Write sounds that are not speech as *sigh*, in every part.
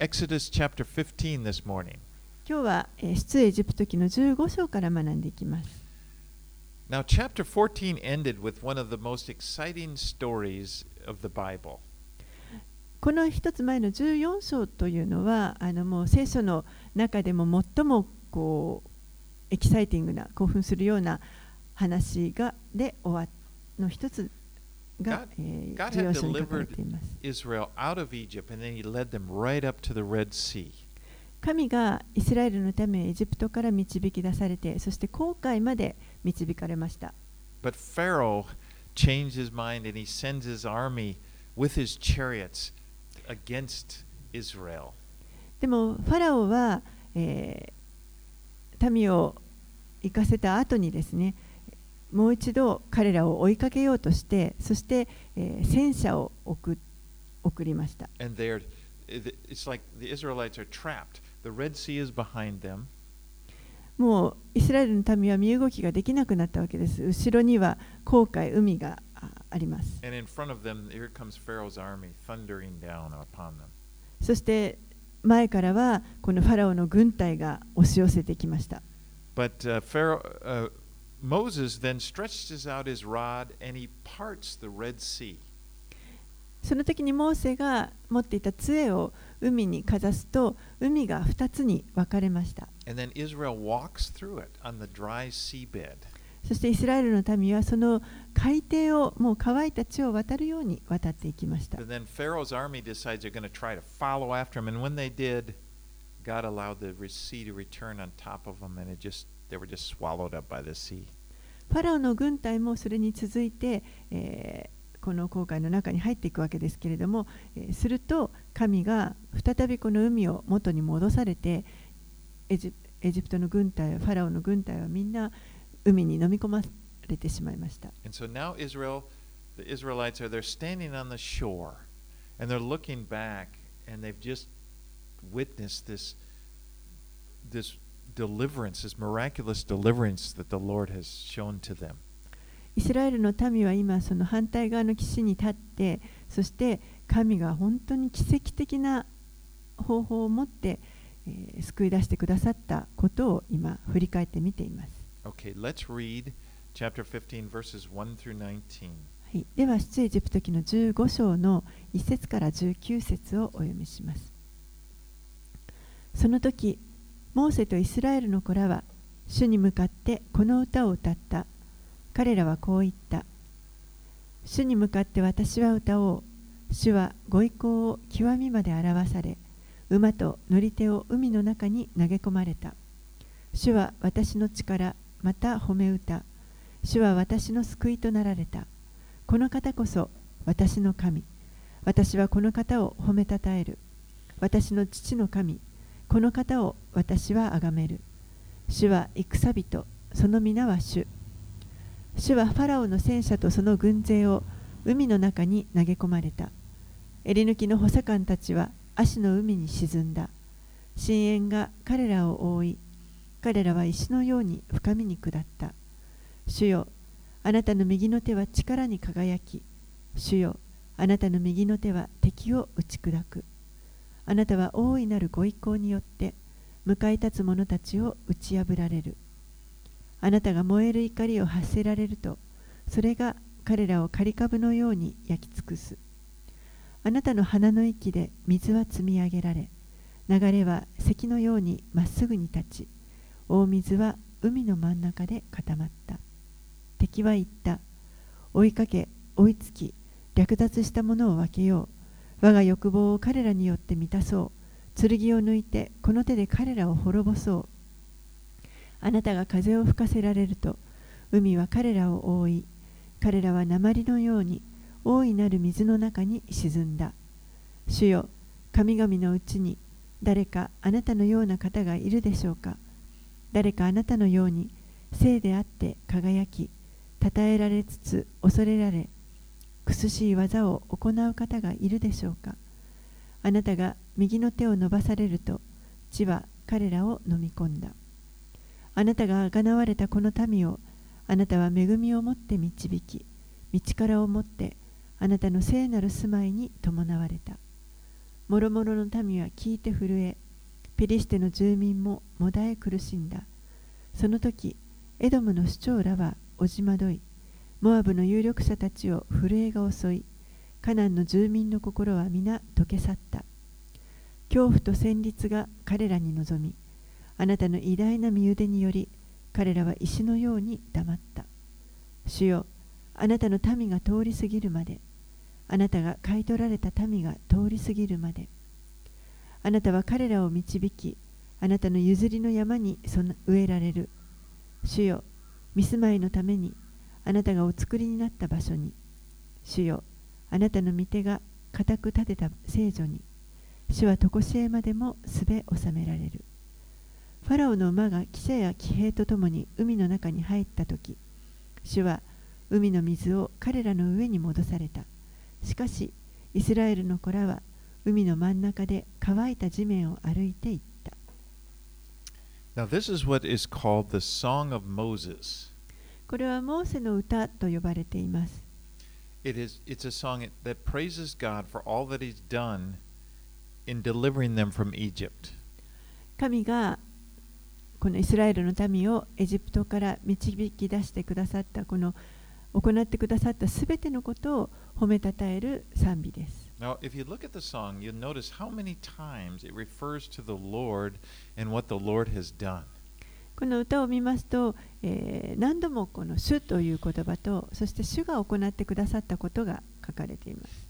Exodus chapter 15 this morning. 今日はえー出エジプト記の15章から学んでいきます。Now, chapter 14 ended with one of the most exciting stories of the Bible. この一つ前の14章というのはあのもう聖書の中でも最もこうエキサイティングな興奮するような話がで終わの一つが God,、えー14 had 章に書かれ delivered ています。Israel out of Egypt, and then he led them right up to the Red Sea. 神がイスラエルのためエジプトから導き出されてそして航海まで導かれました。But Pharaoh changed his mind and he sends his army with his chariots against Israel. でもファラオは、えー民を行かせた後にですねもう一度彼らを追いかけようとして、そして、戦車を送,りました。もうイスラエルの民は身動きができなくなったわけです。後ろには航海、海があります。そして前からはこのファラオの軍隊が押し寄せてきました。Moses その時にモーセが持っていた杖を海にかざすと海が二つに分かれました。そしてイスラエルの民はその海底をもう乾いた地を渡るように渡っていきました。They were just swallowed up by the sea. ファラオの軍隊もそれに続いて、えーこの航海の中に入っていくわけですけれども、えーすると神が再びこの海を元に戻されてエジエジプトの軍隊ファラオの軍隊はみんな海に飲み込まれてしまいました。And so now Israel, the Israelites are they're standing on the shore, and they're looking back, and they've just witnessed this this deliverance, this miraculous deliverance that the Lord has shown to イスラエルの民は今その反対側の岸に立ってそして神が本当に奇跡的な方法を持って、えー、救い出してくださったことを今振り返ってみています。Okay. 15, はい、では出エジプト記の15章の1節から19節をお読みします。その時モーセとイスラエルの子らは主に向かってこの歌を歌った。彼らはこう言った。主に向かって私は歌おう。主はご意向を極みまで表され、馬と乗り手を海の中に投げ込まれた。主は私の力、また褒め歌。主は私の救いとなられた。この方こそ私の神。私はこの方を褒めたたえる。私の父の神。この方を私は崇める。主は戦人、その皆は主。主はファラオの戦車とその軍勢を海の中に投げ込まれた。襟抜きの補佐官たちは足の海に沈んだ。深淵が彼らを覆い、彼らは石のように深みに下った。主よ、あなたの右の手は力に輝き、主よ、あなたの右の手は敵を打ち砕く。あなたは大いなるご意向によって、向かい立つ者たちを打ち破られる。あなたが燃える怒りを発せられると、それが彼らを刈り株のように焼き尽くす。あなたの鼻の息で水は積み上げられ、流れは石のようにまっすぐに立ち、大水は海の真ん中で固まった。敵は言った。追いかけ、追いつき、略奪したものを分けよう。我が欲望を彼らによって満たそう。剣を抜いて、この手で彼らを滅ぼそう。あなたが風を吹かせられると、海は彼らを覆い、彼らは鉛のように大いなる水の中に沈んだ。主よ、神々のうちに誰かあなたのような方がいるでしょうか誰かあなたのように聖であって輝き、称えられつつ恐れられ、苦しい技を行う方がいるでしょうか？あなたが右の手を伸ばされると、地は彼らを飲み込んだ。あなたがあがなわれたこの民を、あなたは恵みをもって導き、道からをもって、あなたの聖なる住まいに伴われた。もろもろの民は聞いて震えペリシテの住民ももだえ苦しんだその時エドムの首長らはおじまどいモアブの有力者たちを震えが襲いカナンの住民の心は皆溶け去った。恐怖と戦慄が彼らに臨みあなたの偉大な身腕により彼らは石のように黙った。主よあなたの民が通り過ぎるまであなたが買い取られた民が通り過ぎるまで。あなたは彼らを導きあなたの譲りの山に植えられる。主よ見住まいのためにあなたがお作りになった場所に。主よあなたの御手が固く立てた聖女に。主は常しえまでもすべ収められる。ファラオの馬が汽車や騎兵とともに海の中に入った時主は海の水を彼らの上に戻された。しかしイスラエルの子らは海の真ん中で乾いた地面を歩いていった。Now, this is what is called the Song of Moses. これはモーセの歌と呼ばれています It is, it's a song that praises God for all that He's done in delivering them from Egypt. 神がこのイスラエルの民をエジプトから導き出してくださったこの行ってくださったすべてのことを褒めたたえる賛美です。Now, if you look at the song, you'll notice how many times it refers to the Lord and what the Lord has done. この歌を見ますと、えー、何度もこの主という言葉と、そして主が行ってくださったことが書かれています。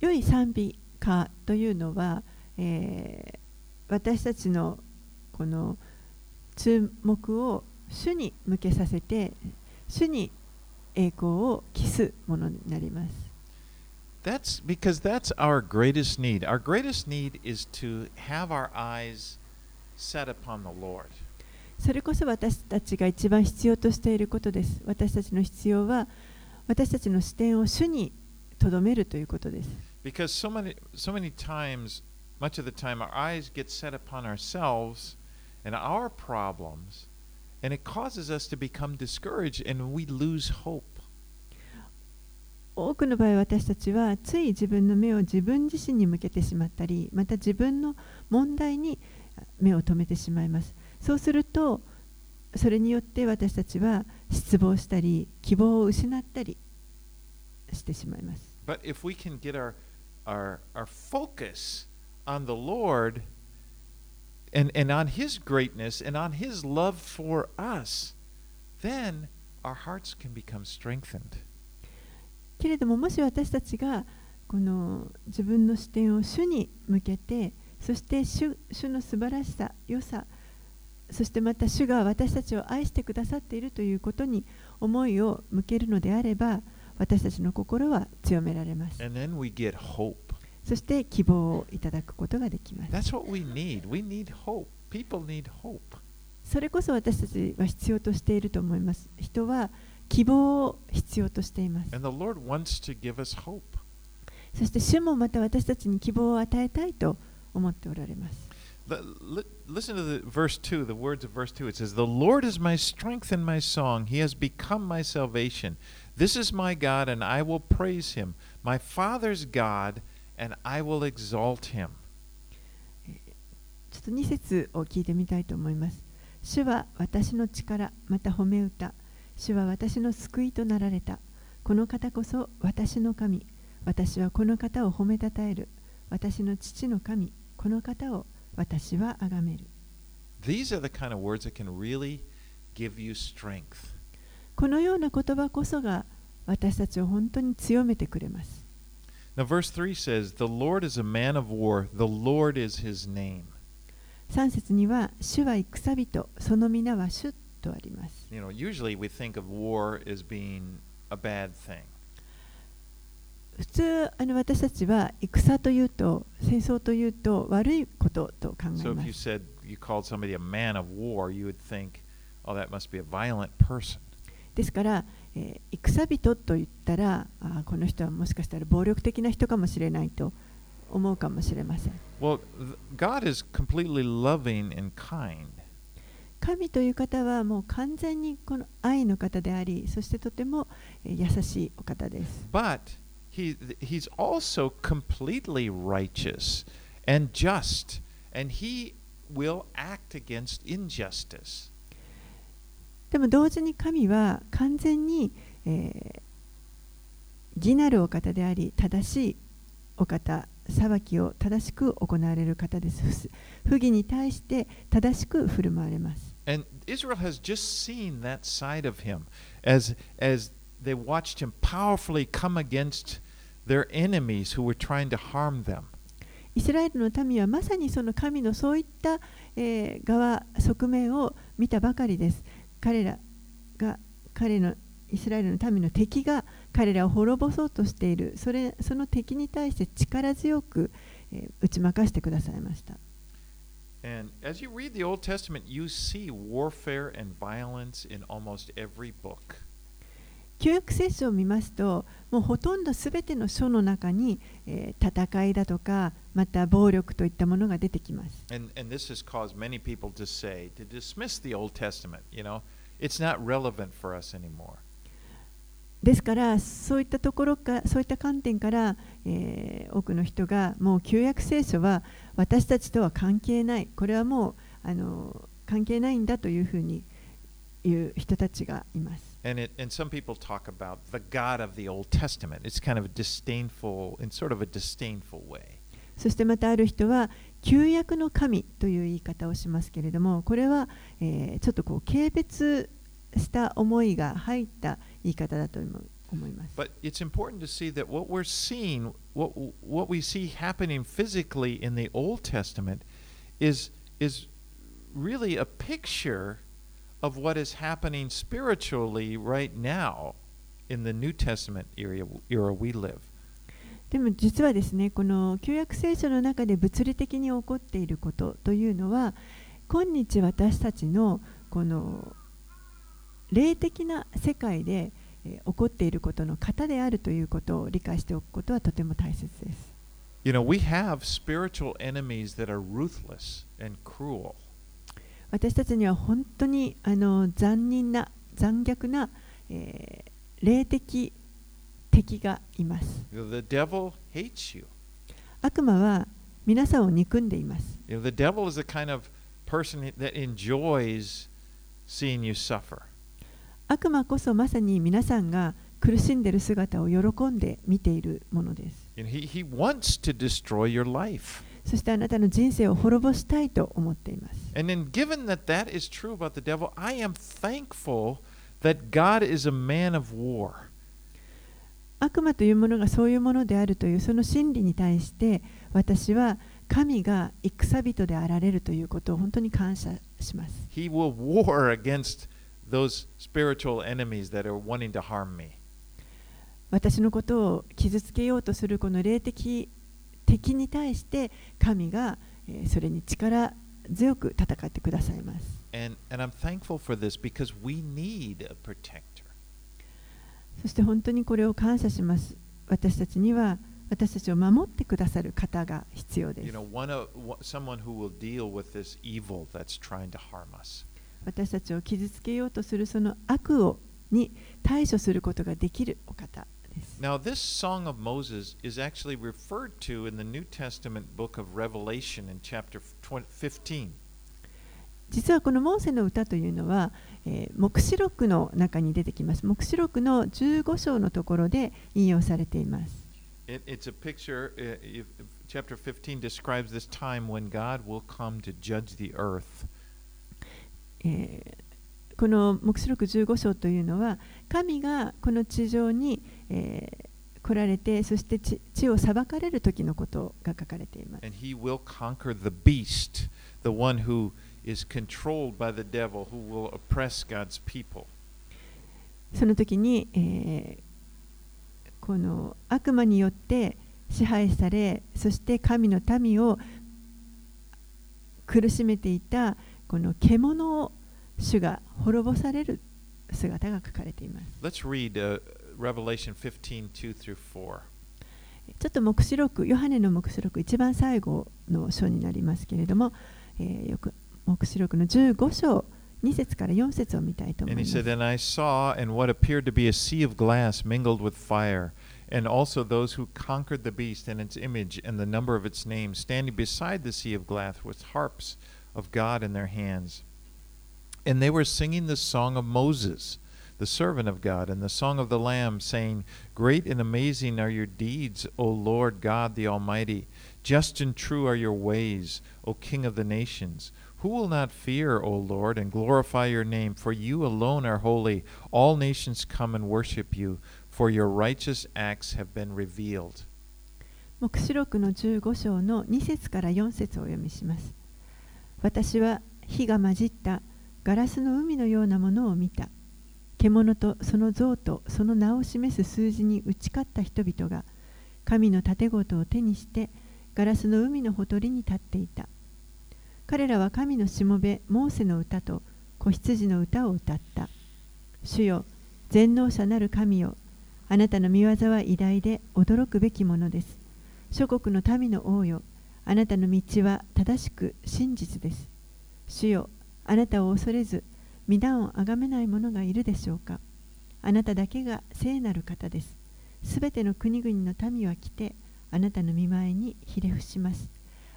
良い賛美歌というのは、えー、私たちのこの注目を主に向けさせて、主に栄光を期すものになります。That's because that's our greatest need. Our greatest need is to have our eyes set upon the Lord. それこそ私たちが一番必要としていることです。私たちの必要は私たちの視点を主にとどめるということです。Because so many, so many times, much of the time, our eyes get set upon ourselves and our problems, and it causes us to become discouraged and we lose hope. 多くの場合私たちはつい自分の目を自分自身に向けてしまったりまた自分の問題に目を留めてしまいますそうするとそれによって私たちは失望したり希望を失ったりしてしまいます But if we can get our, our, our focus on the Lord and, and on His greatness and on His love for us, then our hearts can become strengthened. けれどももし私たちがこの自分の視点を主に向けてそして主主の素晴らしさ良さそしてまた主が私たちを愛してくださっているということに思いを向けるのであれば私たちの心は強められます.そして希望をいただくことができます we need. We need need. それこそ私たちは必要としていると思います人は希望を必要としています.そして主もまた私たちに希望を与えたいと思っておられます Li- li- Listen to the verse 2, the words of verse 2. It says, The Lord is my strength and my song. He has become my salvation. This is my God, and I will praise him. My Father's God, and I will exalt him. ちょっと2節を聞いてみたいと思います。主は私の力、また褒め歌。主は私の救いとなられた。この方こそ私の神。私はこの方を褒めたたえる。私の父の神。この方を私は崇める。These are the kind of words that can really give you strength. このような言葉こそが私たちを本当に強めてくれます。Now, verse 3 says, The Lord is a man of war, the Lord is his name. 3節には、主は戦人、その皆は主ことあります。普通あの私たちは戦というと戦争というと悪いことと考えます。So、war, think, oh, ですから、えー、戦人と言ったらあこの人はもしかしたら暴力的な人かもしれないと思うかもしれません。Well, God is completely loving and kind. 神という方はもう完全にこの愛の方であり、そしてとてもえー優しいお方です。But he, he's also completely righteous and just, and he will act against injustice. でも同時に神は完全に、えー義なるお方であり、正しいお方、裁きを正しく行われる方です。不不義に対して正しく振る舞われます。And Israel has just seen that side of him as, as they watched him powerfully come against their enemies who were trying to harm them. イスラエルの民はまさにその神のそういった、えー側、側面を見たばかりです。彼らが、彼のイスラエルの民の敵が彼らを滅ぼそうとしている、それその敵に対して力強く、えー打ち負かしてくださいました。And as you read the Old Testament, you see warfare and violence in almost every book. 旧約聖書を見ますと、もうほとんどすべての書の中に、えー戦いだとか、また暴力といったものが出てきます。And, and this has caused many people to say, to dismiss the Old Testament, you know, it's not relevant for us anymore. ですから、そういったところか、そういった観点から、えー多くの人が、もう旧約聖書は私たちとは関係ない、これはもうあの関係ないんだというふうに言う人たちがいます。And, it, and some people talk about the God of the Old Testament. It's kind of a disdainful, in sort of a disdainful way. そしてまたある人は、旧約の神という言い方をしますけれども、これは、えーちょっとこう軽蔑した思いが入った言い方だと思う思います。But it's important to see that what we're seeing, what, what we see happening physically in the Old Testament, is, is really a picture of what is happening spiritually right now in the New Testament era, era we live. でも実はですね、この旧約聖書の中で物理的に起こっていることというのは、今日私たちのこの霊的な世界で、えー起こっていることの型であるということを理解しておくことはとても大切です。You know, we have spiritual enemies that are ruthless and cruel. 私たちには本当にあの残忍な残虐な、えー霊的敵がいます。The devil hates you. 悪魔は皆さんを憎んでいます。You know, the devil is the kind of person that enjoys seeing you suffer. 悪魔こそまさに皆さんが苦しんでいる姿を喜んで見ているものです。He, he そしてあなたの人生を滅ぼしたいと思っています。That that 悪魔というものがそういうものであるというその真理に対して私は神が戦人であられるということを本当に感謝します。私のことを傷つけようとするこの霊的敵に対して神がそれに力強く戦ってくださいます。そして本当にこれを感謝します。私たちには私たちを守ってくださる方が必要です。私たちを傷つけようとするその悪をに対処することができるお方です。Now, this Song of Moses is actually referred to in the New Testament book of Revelation in chapter 20 15. 実はこのモーセの歌というのは、えー黙示録の中に出てきます。黙示録の15章のところで引用されています。It, it's a picture, uh, chapter 15 describes this time when God will come to judge the earth. えーこの黙示録15章というのは神がこの地上に、えー来られてそして地地を裁かれる時のことが書かれています。And he will conquer the beast, the one who is controlled by the devil, who will oppress God's people. その時に、えーこの悪魔によって支配されそして神の民を苦しめていたこの獣を主が滅ぼされる姿が書かれています。Let's read uh, Revelation 15 2 through 4. ちょっと黙示録、ヨハネの黙示録、一番最後の章になりますけれども、えーよく黙示録の15章2節から4節を見たいと思い And ま he す said, And I saw in what appeared to be a sea of glass mingled with fire, and also those who conquered the beast and its image and the number of its name, standing beside the sea of glass with harps of God in their hands. And they were singing the song of Moses, the servant of God, and the song of the Lamb, saying, Great and amazing are your deeds, O Lord God the Almighty. Just and true are your ways, O King of the nations. Who will not fear, O Lord, and glorify your name? For you alone are holy. All nations come and worship you, for your righteous acts have been revealed. 黙示録の15章の2節から4節をお読みします。私は火が混じったガラスの海のようなものを見た。獣とその像とその名を示す数字に打ち勝った人々が神の盾事を手にしてガラスの海のほとりに立っていた。彼らは神のしもべモーセの歌と子羊の歌を歌った。主よ、全能者なる神よ、あなたの見業は偉大で驚くべきものです。諸国の民の王よ、あなたの道は正しく真実です。主よ、あなたを恐れず、皆をあがめない者がいるでしょうか。あなただけが聖なる方です。すべての国々の民は来て、あなたの見前にひれ伏します。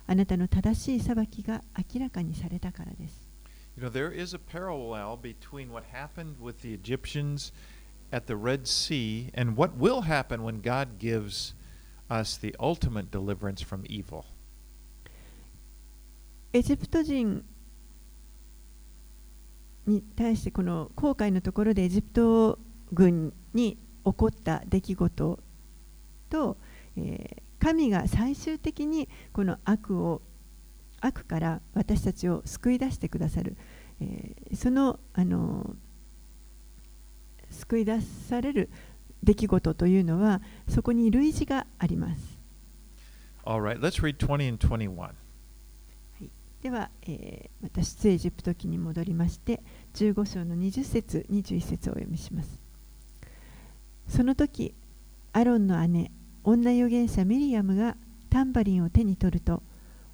あなたの正しい裁きが明らかにされたからです。You know, there is a parallel between what happened with the Egyptians at the Red Sea and what will happen when God gives us the ultimate deliverance from evil. エジプト人に対してこの航海のところでエジプト軍に起こった出来事と、えー神が最終的にこの悪を悪から私たちを救い出してくださる、えーそのあの救い出される出来事というのはそこに類似があります。All right, let's read 20 and 21. では、えーまた出エジプト記に戻りまして15章の20節21節をお読みします。その時アロンの姉女預言者ミリアムがタンバリンを手に取ると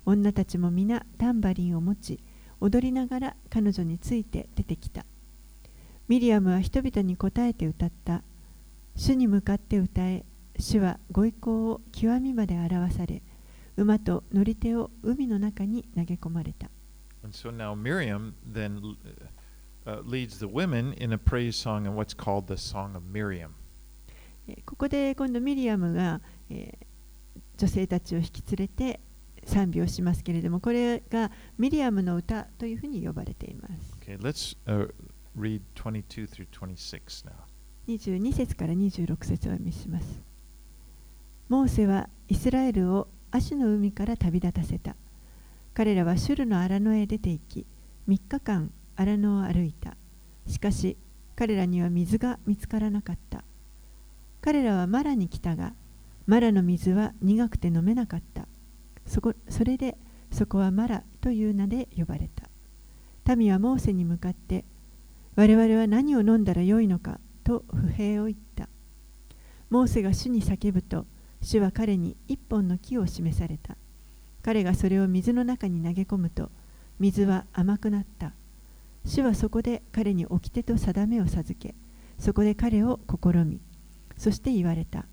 女たちも皆タンバリンを持ち踊りながら彼女について出てきた。ミリアムは人々に答えて歌った。主に向かって歌え主はご意向を極みまで表され馬と乗り手を海の中に投げ込まれた。So、Miriam, then, uh, ここで今度ミリアムが、女性たちを引き連れて賛美をしますけれども、これがミリアムの歌というふうに呼ばれています。Okay, 22, 節から26節を見します。モーセはイスラエルをアシュの海から旅立たせた。彼らはシュルの荒野へ出て行き3日間荒野を歩いた。しかし彼らには水が見つからなかった。彼らはマラに来たがマラの水は苦くて飲めなかった。そこそれでそこはマラという名で呼ばれた。民はモーセに向かって我々は何を飲んだらよいのかと不平を言った。モーセが主に叫ぶと主は彼に一本の木を示された。彼がそれを水の中に投げ込むと水は甘くなった。主はそこで彼に掟と定めを授けそこで彼を試みそして言われた。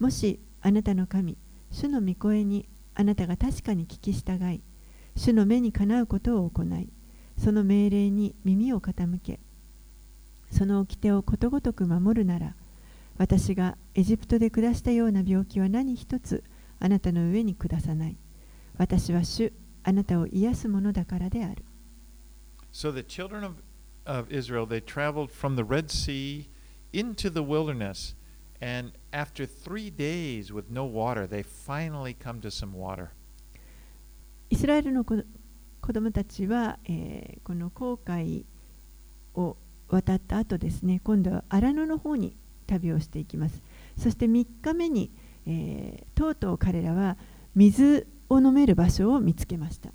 もしあなたの神主の御声にあなたが確かに聞き従い主の目にかなうことを行いその命令に耳を傾けその掟をことごとく守るなら私がエジプトで下したような病気は何一つあなたの上に下さない私は主あなたを癒すものだからである So the children of, of Israel, they traveled from the Red Sea into the wilderness. And after three days with no water, they finally come to some water. イスラエルの子子供たちは、えーこの航海を渡った後ですね今度は荒野の方に旅をしていきますそして3日目に、えー、とうとう彼らは水を飲める場所を見つけました。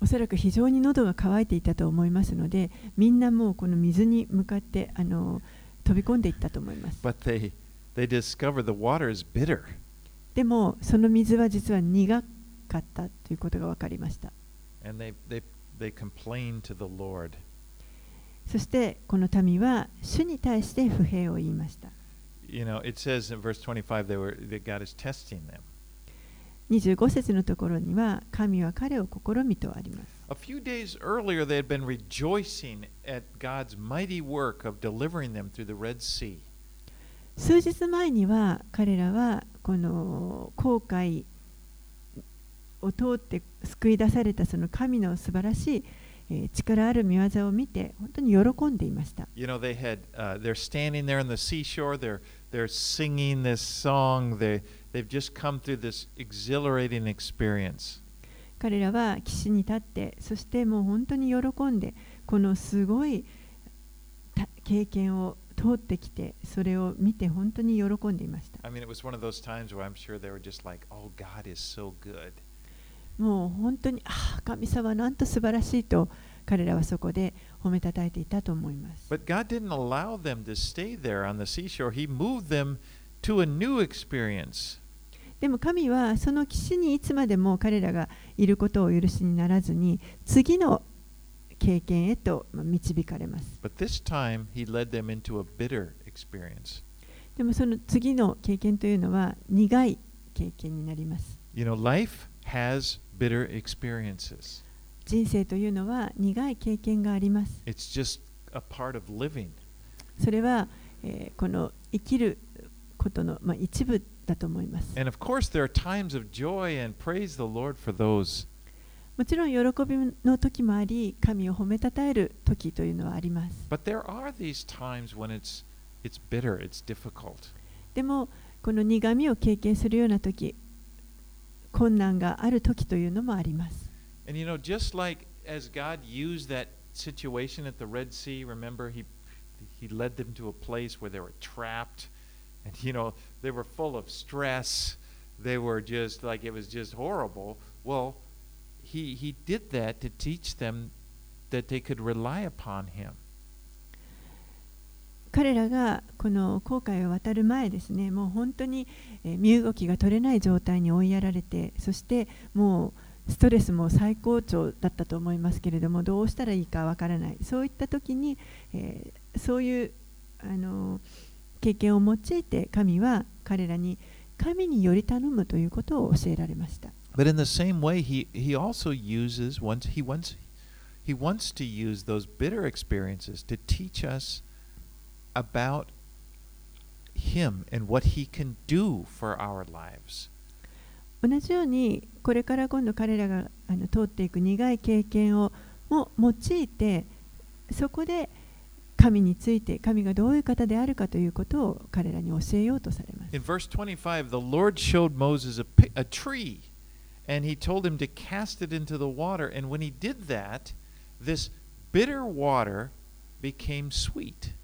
おそらく非常に喉が渇いていたと思いますので、みんなもうこの水に向かってあの飛び込んでいったと思います。でも、その水は実は苦かったということが分かりました。そしてこの民は主に対して不平を言いました。25節のところには神は彼を試みとあります。数日前には彼らはこの後悔を通って救い出されたその神の素晴らしい力ある見業を見て本当に喜んでいました。You know, they had uh, they're standing there on the seashore. They're they're singing this song. They they've just come through this exhilarating experience. 彼らは岸に立ってそしてもう本当に喜んでこのすごいた経験を通ってきてそれを見て本当に喜んでいました I mean, it was one of those times where I'm sure they were just like, "Oh, God is so good." もう本当に、神様なんと素晴らしいと彼らはそこで褒めたたていたと思います。でも神はその岸にいつまでも彼らがいることを許しにならずに、次の経験へと導かれます。でもその次の経験というのは苦い経験になります。人生というのは苦い経験があります。それは、この生きることの、一部だと思います。Course, もちろん喜びの時もあり、神を褒めたたえる時というのはあります。でも、この苦みを経験するような時、And you know, just like as God used that situation at the Red Sea, remember, He, he led them to a place where they were trapped, and you know, they were full of stress. They were just like it was just horrible. Well, he, he did that to teach them that they could rely upon Him. 彼らがこの航海を渡る前ですねもう本当に身動きが取れない状態に追いやられてそしてもうストレスも最高潮だったと思いますけれどもどうしたらいいかわからないそういった時に、えーそういうあの経験を用いて神は彼らに神により頼むということを教えられました。But in the same way, he, he also uses once he wants he wants to use those bitter experiences to teach us about him and what he can do for our lives. 同じようにこれから今度彼らがあの通っていく苦い経験をも用いてそこで神について神がどういう方であるかということを彼らに教えようとされます。In verse 25, the Lord showed Moses a, a tree and he told him to cast it into the water and when he did that, this bitter water became sweet.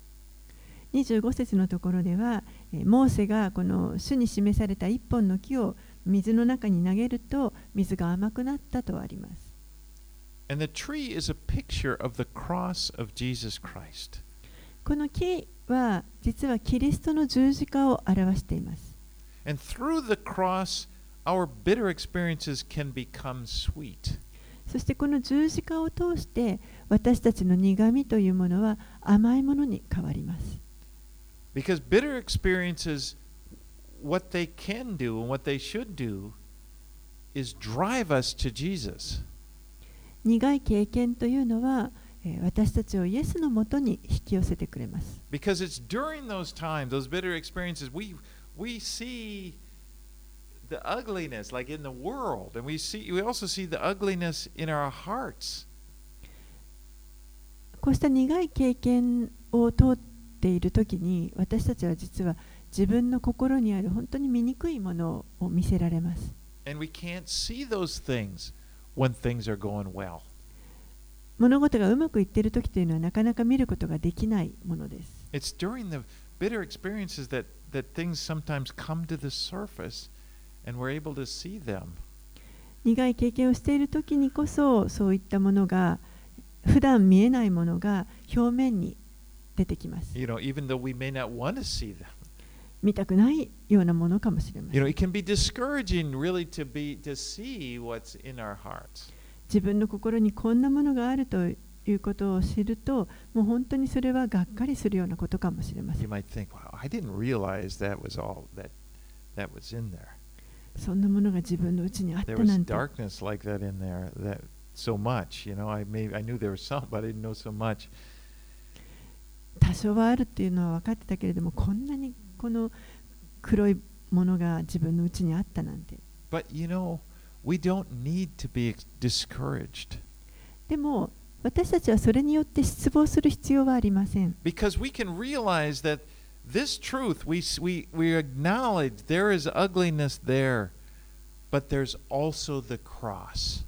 25節のところでは、えーモーセがこの主に示された一本の木を水の中に投げると水が甘くなったとあります。And the tree is a picture of the cross of Jesus Christ. この木は実はキリストの十字架を表しています。And through the cross, our bitter experiences can become sweet. そしてこの十字架を通して私たちの苦みというものは甘いものに変わります。Because bitter experiences, what they can do and what they should do is drive us to Jesus. 苦い経験というのは、えー、私たちをイエスのもとに引き寄せてくれます。Because it's during those times, those bitter experiences, we, we see the ugliness, like in the world, and we, see, we also see the ugliness in our hearts. ているとに私たちは実は自分の心にある本当に醜いものを見せられます。物事がうまくいっている時というのはなかなか見ることができないものです。苦い経験をしている時にこそそういったものが普段見えないものが表面に出てきます。自分の心にこんなものがあるということを知ると、もう本当にそれはがっかりするようなことかもしれません。そんなものが自分のうちにあっ。て。多少はあるっていうのは分かってたけれどもこんなにこの黒いものが自分のうちにあったなんて But you know, we don't need to be discouraged でも私たちはそれによって失望する必要はありません because we can realize that this truth we we we acknowledge there is ugliness there, but there's also the cross.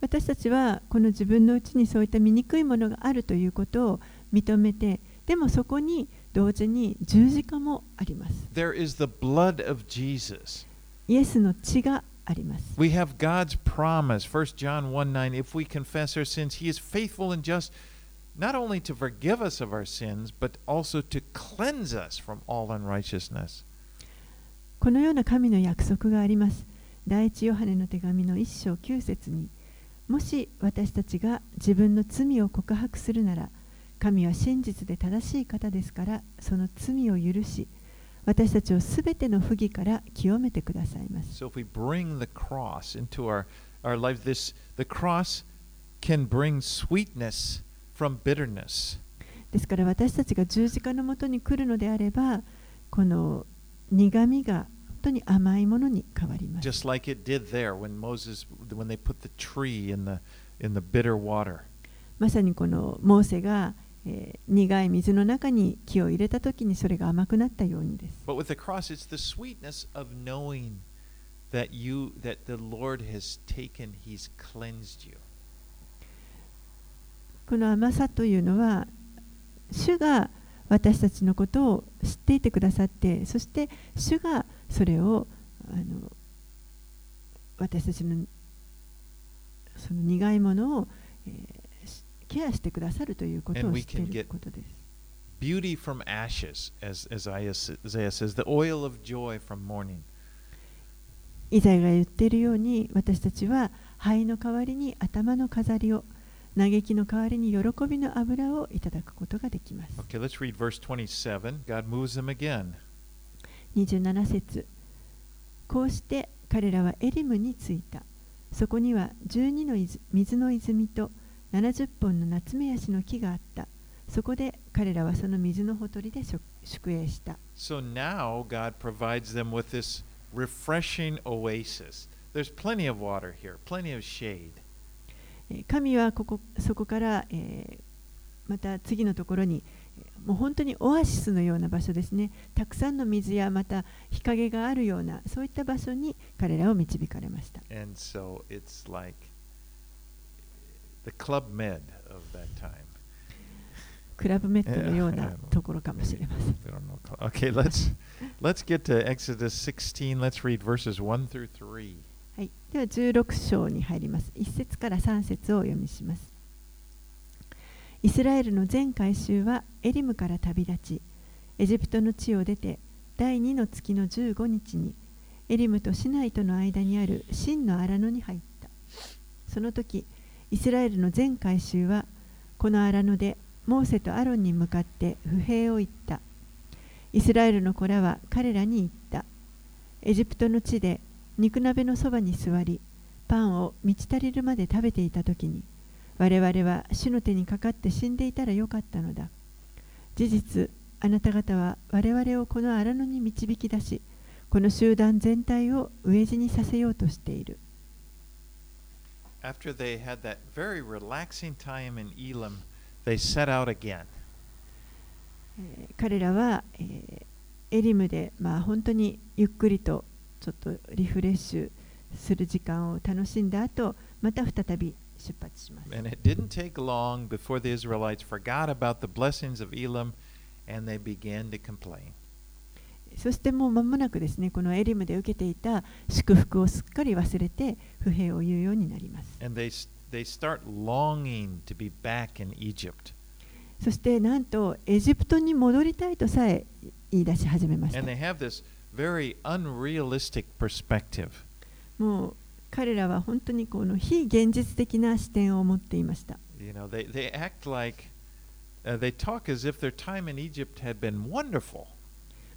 私たちはこの自分のうちにそういった醜いものがあるということを認めてでもそこに同時に十字架もあります There is the blood of Jesus. イエスの血があります We have God's promise, 1 John 1 9, if we confess our sins, He is faithful and just not only to forgive us of our sins, but also to cleanse us from all unrighteousness. このような神の約束があります第一ヨハネの手紙の一章九節にもし私たちが自分の罪を告白するなら神は真実で正しい方ですからその罪を許し私たちをすべての不義から清めてくださいます。ですから私たちが十字架のもとに来るのであればこの苦みが本当に甘いものに変わります。まさにこのモーセがえー苦い水の中に木を入れた時にそれが甘くなったようにです。Cross that you that taken, この甘さというのは主が私たちのことを知っていてくださってそして主がそれをあの私たちのその苦いものを、えーケアしてくださるということを知っていることです。イザヤが言っているように私たちは灰の代わりに頭の飾りを嘆きの代わりに喜びの油をいただくことができます。Okay, 節こうして彼らはエリムに着いた。そこには12の水の泉と、70本の夏目ヤシの木があった。そこで彼らはその水のほとりで宿宿営した。So now God provides them with this refreshing oasis. There's plenty of water here, plenty of shade. えー神はここそこから、えーまた次のところにえーもう本当にオアシスのような場所ですねたくさんの水やまた日陰があるようなそういった場所に彼らを導かれました And so it's like the Club Med of that time. クラブメットのような *laughs* ところかもしれません Okay, let's *laughs* let's get to Exodus 16. Let's read verses 1 through 3. はい、では16章に入ります1節から3節をお読みしますイスラエルの全回収はエリムから旅立ちエジプトの地を出て第2の月の15日にエリムとシナイとの間にある真の荒野に入ったその時イスラエルの全回収はこの荒野でモーセとアロンに向かって不平を言った。イスラエルの子らは彼らに言った。エジプトの地で肉鍋のそばに座りパンを満ち足りるまで食べていた時に我々は主の手にかかって死んでいたらよかったのだ。事実あなた方は我々をこの荒野に導き出しこの集団全体を飢え死にさせようとしている。after they had that very relaxing time in Elam, they set out again. And it didn't take long before the Israelites forgot about the blessings of Elam and they began to complain. そしてもう間もなくですね、このエリムで受けていた祝福をすっかり忘れて、不平を言うようになります。They, they そして、なんと、エジプトに戻りたいとさえ言い出し始めました。もう彼らは本当にこの非現実的な視点を持っていました。You know, they, they act like, they talk as if their time in Egypt had been wonderful.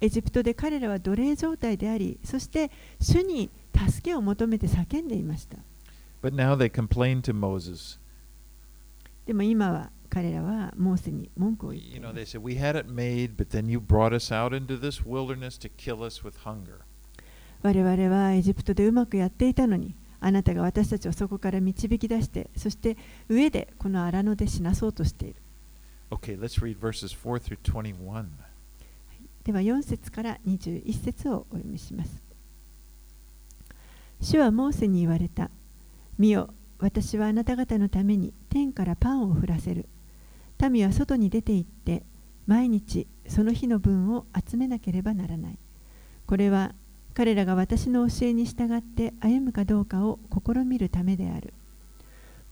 エジプトで彼らは奴隷状態でありそして主に助けを求めて叫んでいました But now they complain to Moses. でも今は彼らはモーセに文句を言って You い know, ま they す said, We had it made, but then you brought us out into this wilderness to kill us with hunger. 我々はエジプトでうまくやっていたのにあなたが私たちをそこから導き出してそして上でこの荒野で死なそうとしている Okay, let's read verses 4 through 21. では4節から21節をお読みします。主はモーセに言われた。見よ私はあなた方のために天からパンを降らせる。民は外に出て行って毎日その日の分を集めなければならない。これは彼らが私の教えに従って歩むかどうかを試みるためである。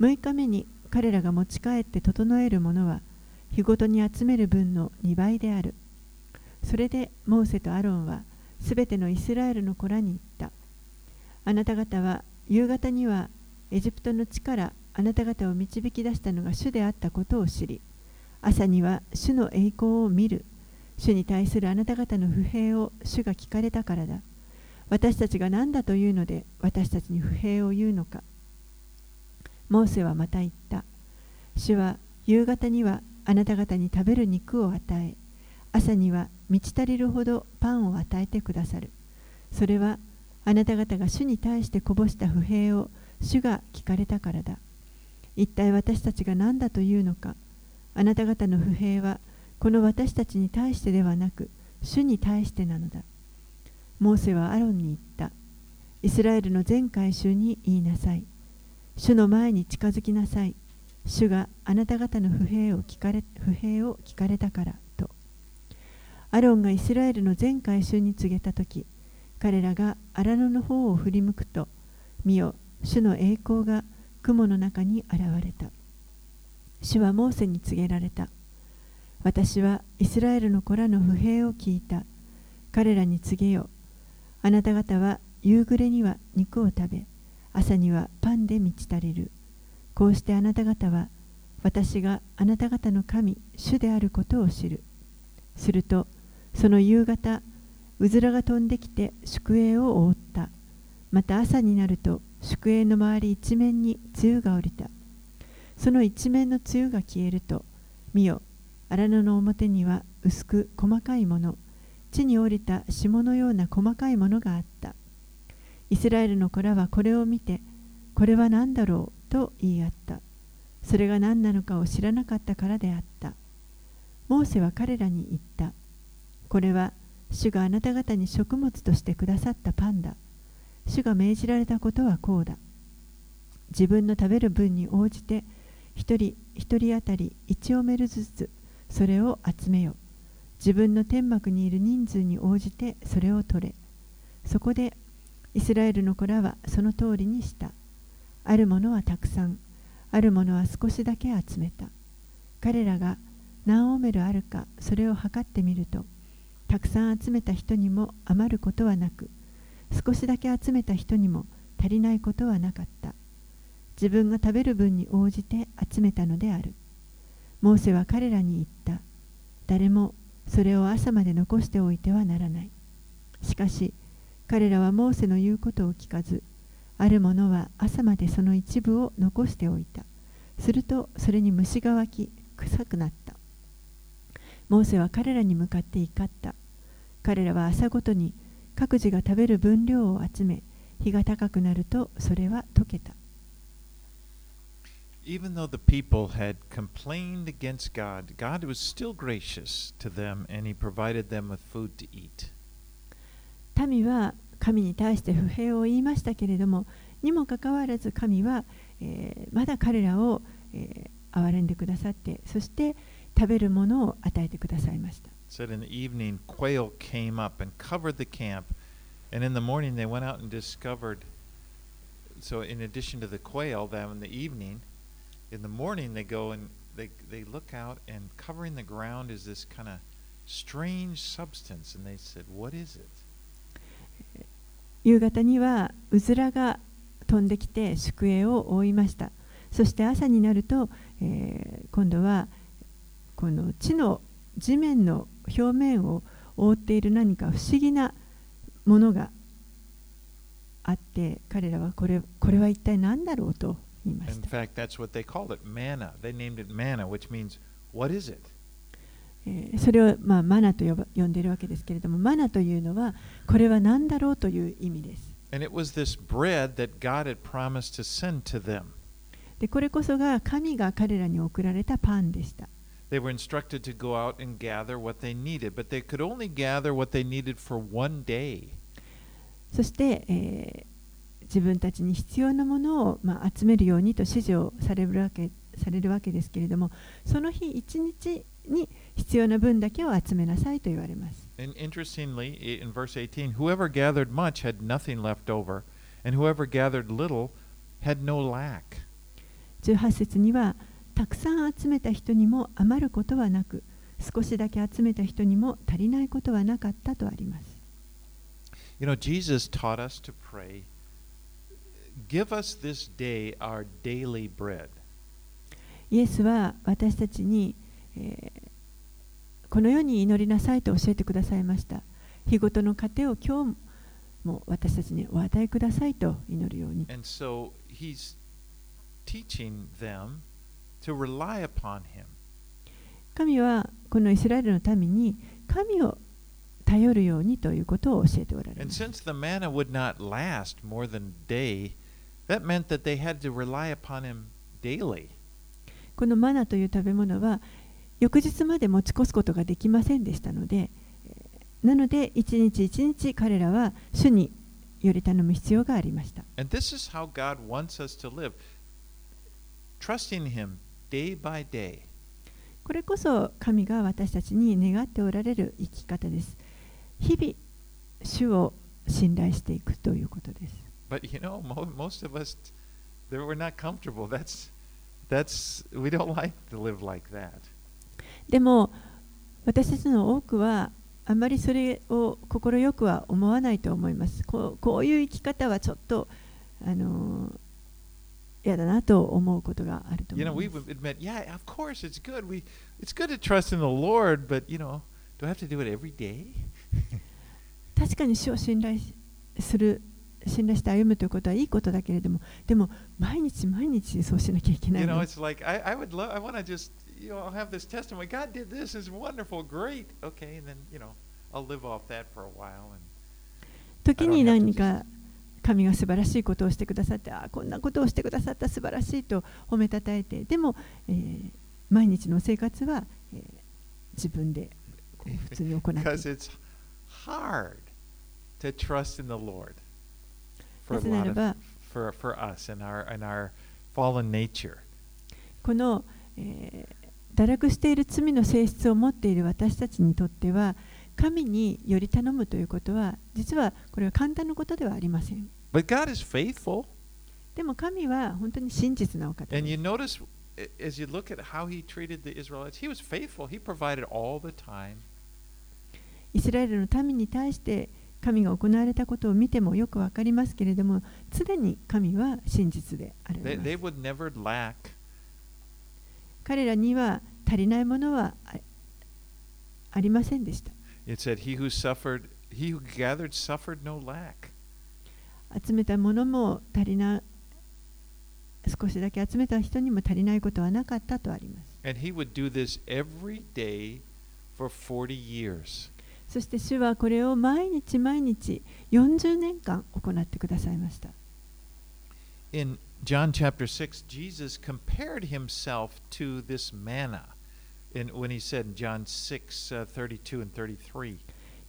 6日目に彼らが持ち帰って整えるものは日ごとに集める分の2倍である。それでモーセとアロンはすべてのイスラエルの子らに言った。あなた方は夕方にはエジプトの地からあなた方を導き出したのが主であったことを知り朝には主の栄光を見る。主に対するあなた方の不平を主が聞かれたからだ。私たちが何だというので私たちに不平を言うのか。モーセはまた言った。主は夕方にはあなた方に食べる肉を与え朝には満ち足りるほどパンを与えてくださる。それはあなた方が主に対してこぼした不平を主が聞かれたからだ。一体私たちが何だというのか。あなた方の不平はこの私たちに対してではなく主に対してなのだ。モーセはアロンに言った。イスラエルの全改宗に言いなさい。主の前に近づきなさい。主があなた方の不平を聞かれ不平を聞かれたから。アロンがイスラエルの全改宗に告げた時彼らが荒野の方を振り向くと見よ主の栄光が雲の中に現れた。主はモーセに告げられた。私はイスラエルの子らの不平を聞いた。彼らに告げよあなた方は夕暮れには肉を食べ朝にはパンで満ち足りる。こうしてあなた方は私があなた方の神主であることを知る。するとその夕方うずらが飛んできて宿営を覆った。また朝になると宿営の周り一面に梅雨が降りた。その一面の梅雨が消えると見よ荒野の表には薄く細かいもの。地に降りた霜のような細かいものがあった。イスラエルの子らはこれを見てこれは何だろうと言い合った。それが何なのかを知らなかったからであった。モーセは彼らに言った。これは主があなた方に食物としてくださったパンだ。主が命じられたことはこうだ。自分の食べる分に応じて一人一人当たり1オメルずつそれを集めよ自分の天幕にいる人数に応じてそれを取れ。そこでイスラエルの子らはその通りにした。あるものはたくさん。あるものは少しだけ集めた。彼らが何オメルあるかそれを測ってみるとたくさん集めた人にも余ることはなく少しだけ集めた人にも足りないことはなかった。自分が食べる分に応じて集めたのである。モーセは彼らに言った。誰もそれを朝まで残しておいてはならない。しかし彼らはモーセの言うことを聞かずある者は朝までその一部を残しておいた。するとそれに虫が湧き臭くなった。モーセは彼らに向かって怒った彼らは朝ごとに各自が食べる分量を集め日が高くなるとそれは溶けた even though the people had complained against God, God was still gracious to them and He provided them with food to eat. 民は神に対して不平を言いましたけれどもにもかかわらず神は、えーまだ彼らを、えー憐れんでくださってそして食べるものを与えてくださいました said in the evening, quail came up and covered the camp, and in the morning they went out and discovered. So, in addition to the quail, that in the evening, in the morning they go and they they look out, and covering the ground is this kind of strange substance, and they said, "What is it?" 夕方にはうずらが飛んできて宿営を覆いましたそして朝になると、えー今度はこの地の地面の表面を覆っている何か不思議なものがあって彼らはこれこれは一体何だろうと言いまし In た、fact, that's what they called it, manna. They named it manna, which means, "What is it?" えーそれを、まあ、マナと呼ば呼んでいるわけですけれどもマナというのはこれは何だろうという意味です And it was this bread that God had promised to send to them. でこれこそが神が彼らに送られたパンでした。They were instructed to go out and gather what they needed, but they could only gather what they needed for one day. そして、えー自分たちに必要なものを、まあ、集めるようにと指示をされるわけされるわけですけれども、その日一日に必要な分だけを集めなさいと言われます。And interestingly, in verse 18, whoever gathered much had nothing left over, and whoever gathered little had no lack. 18節には、たくさん集めた人にも余ることはなく、少しだけ集めた人にも足りないことはなかったとあります。You know, Jesus taught us to pray, Give us this day our daily bread. イエスは私たちに、えーこのように祈りなさいと教えてくださいました。日ごとの糧を今日も私たちにお与えくださいと祈るように。And so he's teaching them 神はこのイスラエルのために神を頼るようにということを教えておられます。Last day, daily. このマナという食べ物は翌日まで持ち越すことができませんでしたので、なので一日一日彼らは主により頼む必要がありました。And this is how day by day. これこそ神が私たちに願っておられる生き方です。日々、主を信頼していくということです。でも、私たちの多くは、あまりそれを快くは思わないと思います。こう,こういう生き方はちょっと、あの、嫌だなと思うことがあると You 思 know, います。admit, yeah, of course it's good. We it's good to trust in the Lord, but you know, do I have to do it every day? 確かに主を信頼する、信頼して歩むということはいいことだけれども、でも、毎日毎日そうしなきゃいけな You い know, の。it's like I, I would love I want to just you know, I'll have this testimony. God did this is wonderful, great. Okay, and then, you know, I'll live off that for a while and 時に何か神が素晴らしいことをしてくださってああこんなことをしてくださった素晴らしいと褒めたたえてでも、えー毎日の生活は、えー自分で *laughs* 普通に行ってい hard to trust in the Lord for a なぜな lot ら of ば for for us and our and our fallen nature. この、えー堕落している罪の性質を持っている私たちにとっては神により頼むということは実はこれは簡単なことではありません But God is faithful. でも神は本当に真実なお方 And で you す notice as you look at how he treated the Israelites, he was faithful. He provided all the time. イスラエルの民に対して神が行われたことを見てもよくわかりますけれども常に神は真実であら They, they す would never lack. 彼らには足りないものはあありませんでした It said, "He who suffered, he who gathered suffered no lack." 集めたものも足りな少しだけ集めた人にも足りないことはなかったとあります And he would do this every day for 40 years. そして主はこれを毎日毎日40年間行ってくださいました In John chapter 6, Jesus compared himself to this manna in, when he said in John 6 uh, 32 and 33.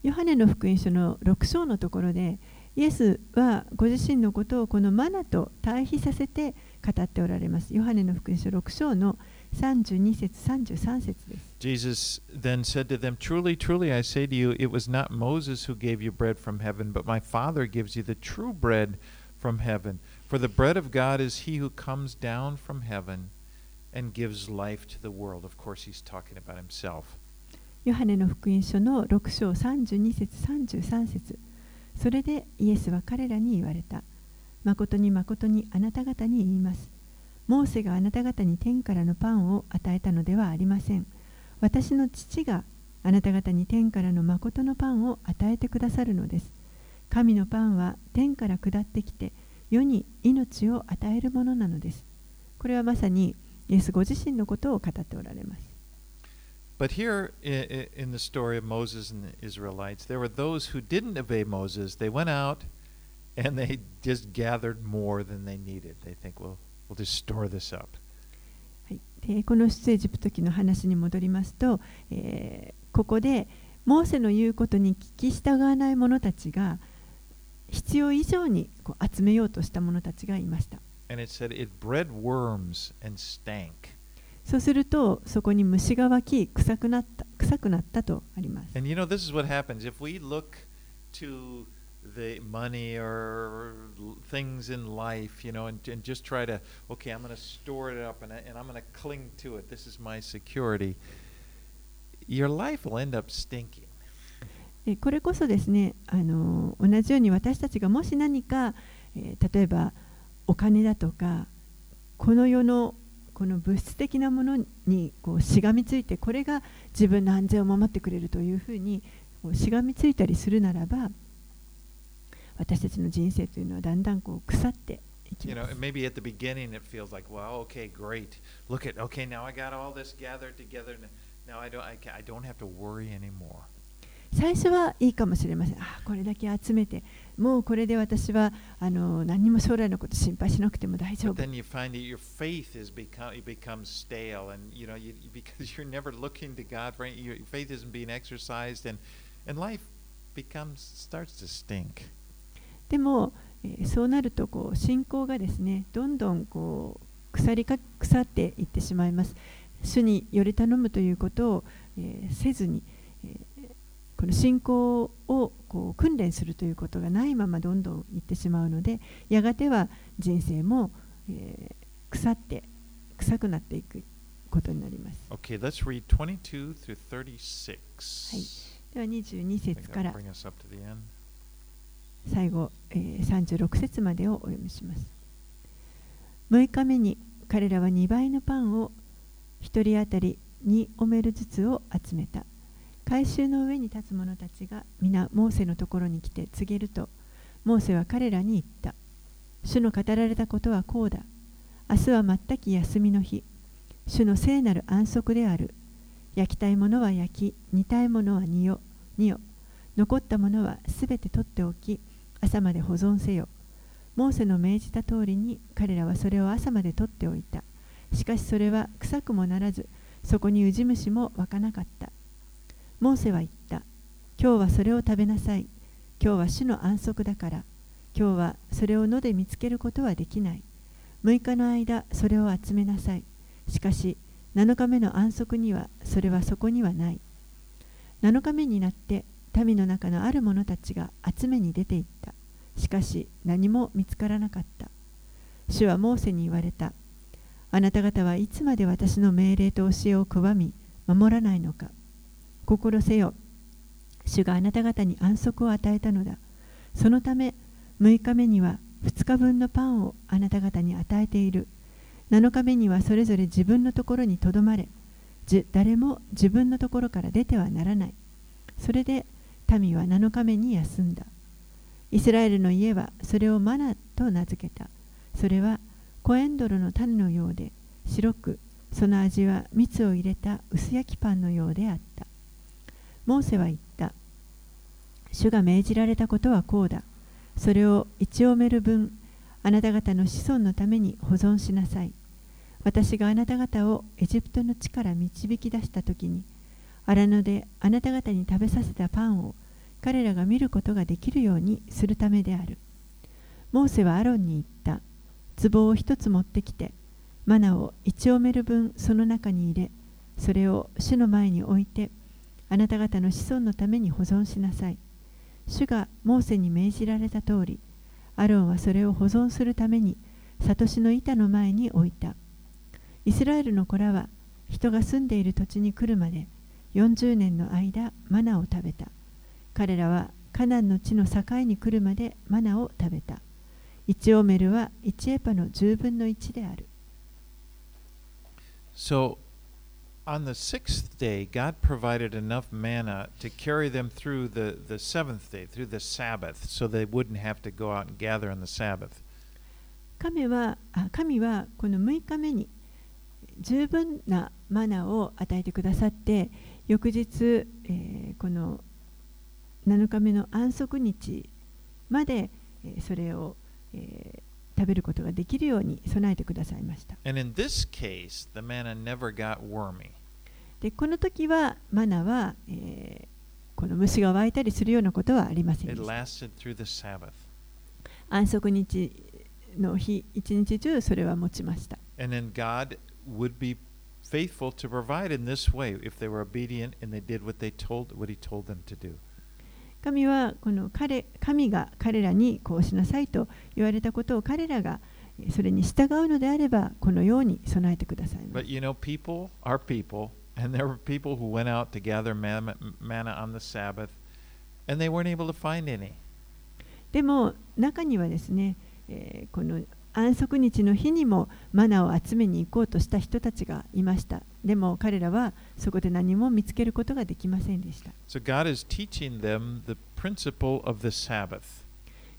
ヨハネの福音書の6章のところでイエスはご自身のことをこのマナと対比させて語っておられます。ヨハネの福音書6章の32節33節です。Jesus then said to them, Truly, truly, I say to you, it was not Moses who gave you bread from heaven, but my Father gives you the true bread from heaven. For the bread of God is he who comes down from heaven and gives life to the world. Of course, he's talking about himself. ヨハネの福音書の6章32節33節それでイエスは彼らに言われた。誠に誠にあなた方に言います。モーセがあなた方に天からのパンを与えたのではありません。私の父があなた方に天からの誠のパンを与えてくださるのです。神のパンは天から下ってきて世に命を与えるものなのです。これはまさにイエスご自身のことを語っておられます。But here in, in the story of Moses and the Israelites, there were those who didn't obey Moses. They went out and they just gathered more than they needed. They think, well, we'll just store this up. でこの出エジプト記の話に戻りますと、えー、ここでモーセの言うことに聞き従わない者たちが必要以上にこう集めようとした者たちがいました。And it said it bred worms and stank. そうすると、そこに虫が湧き、臭くなった臭くなったとあります。And you know, this is what happens if we look to the money or things in life, you know, and, and just try to, okay, I'm going to store it up and, and I'm going to cling to it. This is my security. Your life will end up stinking. これこそですねあの同じように私たちがもし何か、えー、例えばお金だとかこの世のこの物質的なものにこうしがみついてこれが自分の安全を守ってくれるというふうにしがみついたりするならば私たちの人生というのはだんだんこう腐っていきます。You know, maybe at the beginning it feels like, wow, okay, great. Look at, okay, now I got all this gathered together. Now I don't, I, I don't have to worry anymore. 最初はいいかもしれません。あこれだけ集めて、もうこれで私はあの何も将来のこと心配しなくても大丈夫。でも、え、そうなるとこう信仰がですねどんどんこう腐,りか腐っていってしまいます。主により頼むということを、え、せずに。この信仰をこう訓練するということがないままどんどんいってしまうのでやがては人生も、えー、腐って臭くなっていくことになります。Okay, let's read 22 through 36. はい、では22節から最後、えー、36節までをお読みします。6日目に彼らは2倍のパンを1人当たり2オメルずつを集めた。改宗の上に立つ者たちが皆モーセのところに来て告げるとモーセは彼らに言った。主の語られたことはこうだ。明日は全き休みの日。主の聖なる安息である。焼きたいものは焼き煮たいものは煮よ煮よ残ったものはすべて取っておき朝まで保存せよモーセの命じた通りに彼らはそれを朝まで取っておいた。しかしそれは臭くもならずそこにウジ虫も湧かなかった。モーセは言った。今日はそれを食べなさい。今日は主の安息だから。今日はそれを野で見つけることはできない。6日の間それを集めなさい。しかし7日目の安息にはそれはそこにはない。7日目になって民の中のある者たちが集めに出て行った。しかし何も見つからなかった。主はモーセに言われた。あなた方はいつまで私の命令と教えを拒み守らないのか。心せよ。主があなた方に安息を与えたのだ。そのため6日目には2日分のパンをあなた方に与えている。7日目にはそれぞれ自分のところにとどまれ。誰も自分のところから出てはならない。それで民は7日目に休んだ。イスラエルの家はそれをマナと名付けた。それはコエンドロの種のようで白くその味は蜜を入れた薄焼きパンのようであった。モーセは言った。主が命じられたことはこうだ。それを一オメル分、あなた方の子孫のために保存しなさい。私があなた方をエジプトの地から導き出したときに、荒野であなた方に食べさせたパンを彼らが見ることができるようにするためである。モーセはアロンに言った。壺を一つ持ってきて、マナを一オメル分その中に入れ、それを主の前に置いて、あなた方の子孫のために保存しなさい。主がモーセに命じられた通り、アロンはそれを保存するために、里しの板の前に置いた。イスラエルの子らは、人が住んでいる土地に来るまで、40年の間、マナを食べた。彼らはカナンの地の境に来るまでマナを食べた。1オメルは1エパの10分の1である。So, on the sixth day, God provided enough manna to carry them through the, the seventh day, through the Sabbath, so they wouldn't have to go out and gather on the Sabbath. 神は神はこの6日目に十分なマナを与えてくださって翌日、えー、この7日目の安息日まで、えー、それを、えー、食べることができるように備えてくださいました。Case, でこの時はマナは、えー、この虫が湧いたりするようなことはありませんでした。安息日の日、一日中それは持ちました。And then God would be faithful to provide in this way if they were obedient and they did what they told what he told them to do. 神はこの彼神が彼らにこうしなさいと言われたことを彼らがそれに従うのであればこのように備えてください。But you know, people are people, and there were people who went out to gather manna on the Sabbath, and they weren't able to find any. でも中にはですね、えー、この安息日の日にもマナを集めに行こうとした人たちがいました。でも彼らはそこで何も見つけることができませんでした。So、God is teaching them the principle of the Sabbath.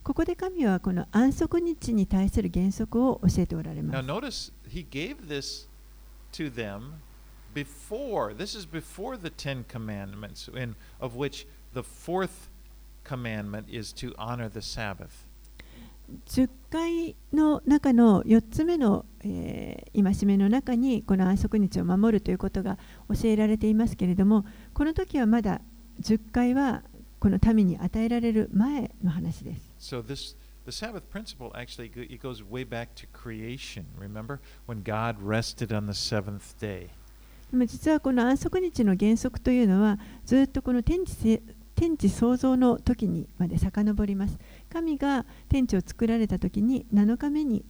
ここで神はこの安息日に対する原則を教えておられます。Now notice, he gave this to them before, this is before the Ten Commandments, in, of which the fourth commandment is to honor the Sabbath. 10回の中の4つ目の、えー、戒めの中にこの安息日を守るということが教えられていますけれどもこの時はまだ10回はこの民に与えられる前の話です。So this, the Sabbath principle actually it goes way back to creation. Remember? When God rested on the seventh day. でも実はこの安息日の原則というのはずっとこの天地天地創造の時にまで遡ります。神が天地を作られた時に7日目に、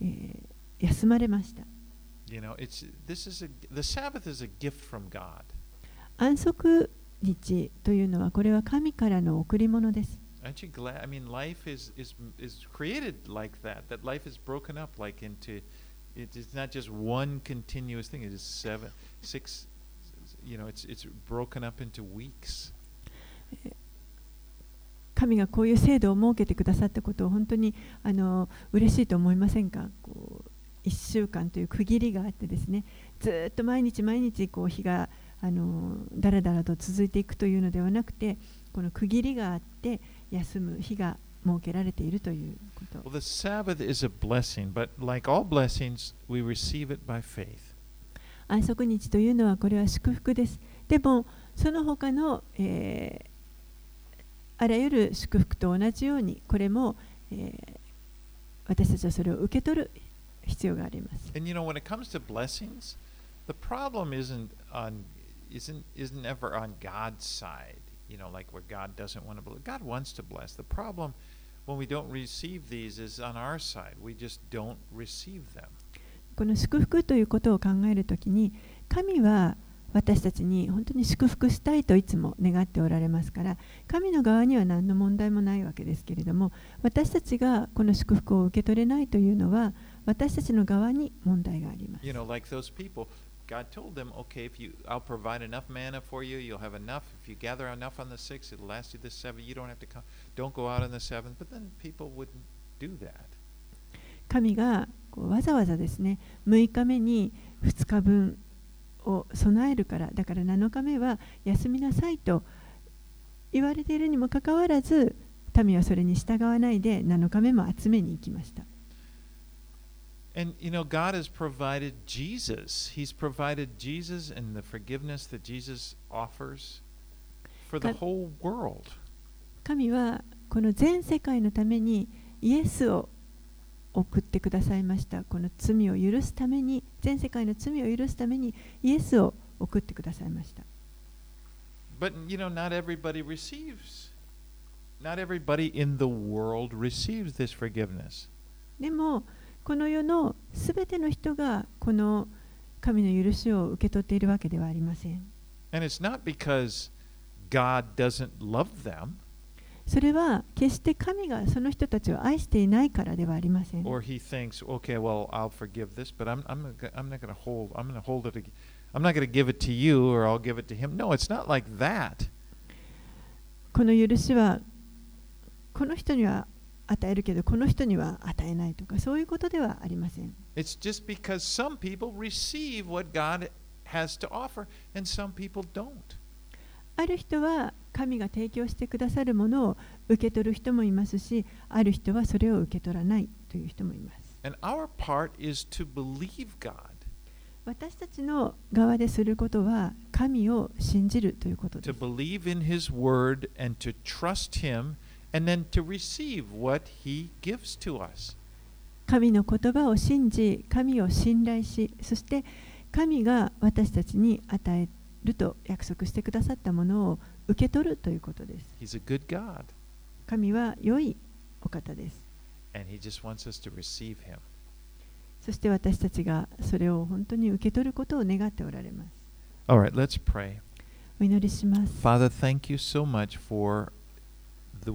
えー、休まれました。You know, it's, this is a, the Sabbath is a gift from God. 安息日というのはこれは神からの贈り物です。Aren't you glad? I mean, life is, is, is created like that, that life is broken up like into, it's not just one continuous thing, it is seven, six, you know, it's, it's broken up into weeks. 神がこういう制度を設けてくださったことを本当にあの嬉しいと思いませんか？こう1週間という区切りがあってですねずっと毎日毎日こう日があのだらだらと続いていくというのではなくてこの区切りがあって休む日が設けられているということ。Well, the Sabbath is a blessing, but like all blessings, we receive it by faith. 安息日というのはこれは祝福です。でもその他の、えーあらゆる祝福と同じようにこれも、えー、私たちはそれを受け取る必要があります。And you know, when it comes to blessings, the problem isn't on isn't isn't ever on God's side. You know, like where God doesn't want to bless. God wants to bless. The problem when we don't receive these is on our side. We just don't receive them. この祝福ということを考えるときに、神は私たちに本当に祝福したいといつも願っておられますから神の側には何の問題もないわけですけれども私たちがこの祝福を受け取れないというのは私たちの側に問題があります。You know, like those people, God told them, okay, if you, I'll provide enough manna for you, you'll have enough. If you gather enough on the sixth, it'll last you the seven. You don't have to come, don't go out on the seventh. But then people wouldn't do that. 神がこうわざわざですね、6日目に2日分を備えるからだから7日目は休みなさいと言われているにもかかわらず民はそれに従わないで7日目も集めに行きました。And you know, God has provided Jesus. He's provided Jesus and the forgiveness that Jesus offers for the whole world. 神はこの全世界のためにイエスを送ってくださいましたこの罪を許すために全世界の罪を許すためにイエスを送ってくださいました But you know, not everybody receives. Not everybody in the world receives this forgiveness. でもこの世のすべての人がこの神の許しを受け取っているわけではありません And it's not because God doesn't love them それは決して神がその人たちを愛していないからではありません or he thinks, okay, well, I'll forgive this, but I'm, I'm, I'm not going to hold, I'm going to hold it, I'm not going to give it to you or I'll give it to him. No, it's not like that. この許しはこの人には与えるけどこの人には与えないとかそういうことではありません It's just because some people receive what God has to offer and some people don't. ある人は神が提供してくださるものを受け取る人もいますしある人はそれを受け取らないという人もいます And our part is to believe God. 私たちの側ですることは神を信じるということで to す believe in His Word and to trust Him, and then to receive what He gives to us. 神の言葉を信じ神を信頼しそして神が私たちに与えると約束してくださったものを受け取るということです。神は良いお方です。そして私たちがそれを本当に受け取ることを願っておられます。All right, let's pray. お祈りします。Father, thank you so much for the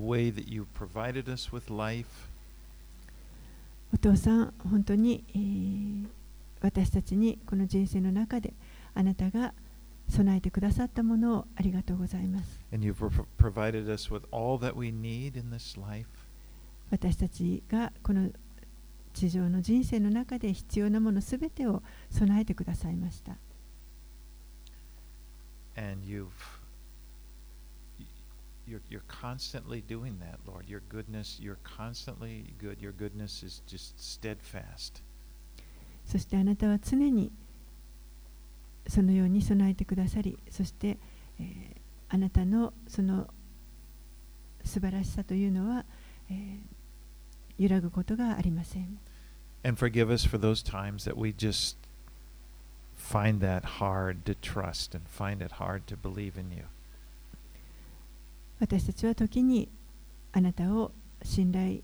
お父さん、本当に、えー、私たちにこの人生の中であなたが。備えてくださったものをありがとうございます。私たちがこの地上の人生の中で必要なものすべてを備えてくださいました。And you've you're, you're constantly doing that, Lord. Your goodness, you're constantly good. Your goodness is just steadfast. そしてあなたは常にそのように備えてくださり、そして、えーあなたのその素晴らしさというのは、えー揺らぐことがありません。And forgive us for those times that we just find that hard to trust and find it hard to believe in you. 私たちは時にあなたを信頼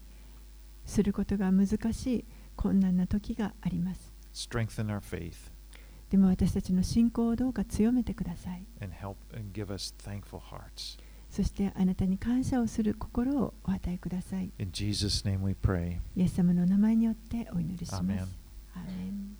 することが難しい困難な時があります。Strengthen our faith でも私たちの信仰をどうか強めてください。そしてあなたに感謝をする心をお与えください。イエス様の名前によってお祈りします。アーメン